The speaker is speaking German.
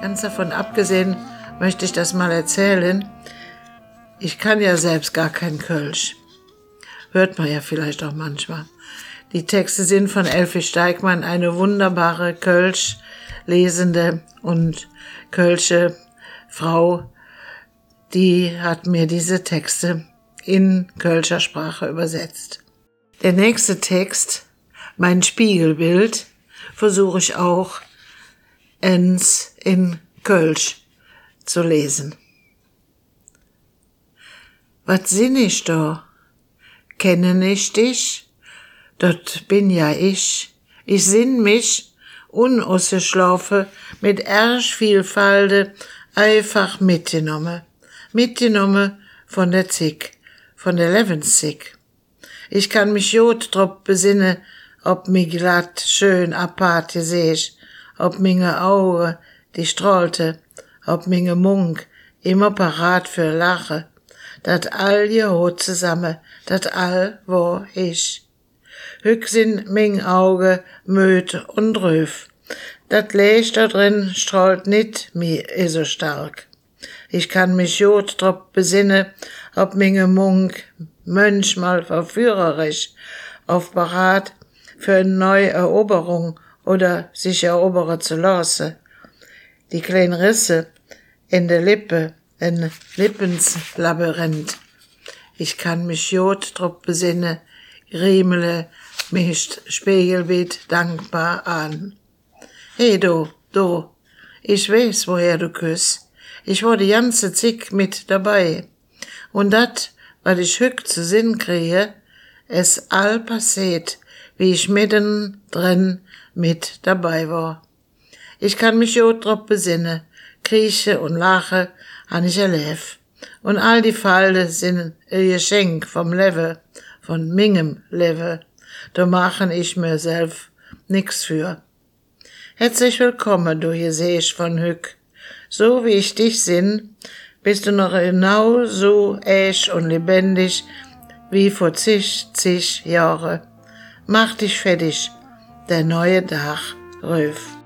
Ganz davon abgesehen möchte ich das mal erzählen. Ich kann ja selbst gar kein Kölsch. Hört man ja vielleicht auch manchmal. Die Texte sind von Elfi Steigmann, eine wunderbare Kölsch lesende und Kölsche Frau, die hat mir diese Texte in Kölscher Sprache übersetzt. Der nächste Text, mein Spiegelbild, versuche ich auch ins, in Kölsch zu lesen. Was sinn ich da? Kenne ich dich? Dort bin ja ich. Ich sinn mich unausgeschlafen mit ersch viel Falde einfach mitgenommen. Mitgenommen von der Zick, von der Lebenszick. Ich kann mich jod drop besinnen, ob mi glatt schön apart seh ob minge Auge, die strahlte, ob minge Munk immer parat für Lache, dat all hot zusammen, dat all wo ich. Hück sind ming Auge möd und röf, dat Licht da drin strahlt nit mi so stark. Ich kann mich jod drop besinne, ob minge Munk Mönch mal verführerisch, auf Parat für eine neue Eroberung oder sich erobere zu lassen. Die kleinen Risse in der Lippe, ein Lippenslabyrinth. Ich kann mich jod drop besinne, riemele mich Spiegelbild dankbar an. Hey du, du, ich weiß, woher du küss. Ich war die ganze Zick mit dabei. Und dat, was ich hück zu Sinn kriege, es all passiert, wie ich mitten drin mit dabei war. Ich kann mich jo drauf besinnen, krieche und lache, an ich erleb. Und all die Falde sind ein Geschenk vom Level, von mingem Level. Da machen ich mir selbst nix für. Herzlich willkommen, du hier seh von Hück. So wie ich dich sinn, bist du noch genau so echt und lebendig wie vor zig, zig Jahre. Mach dich fertig, der neue Dach, Röf.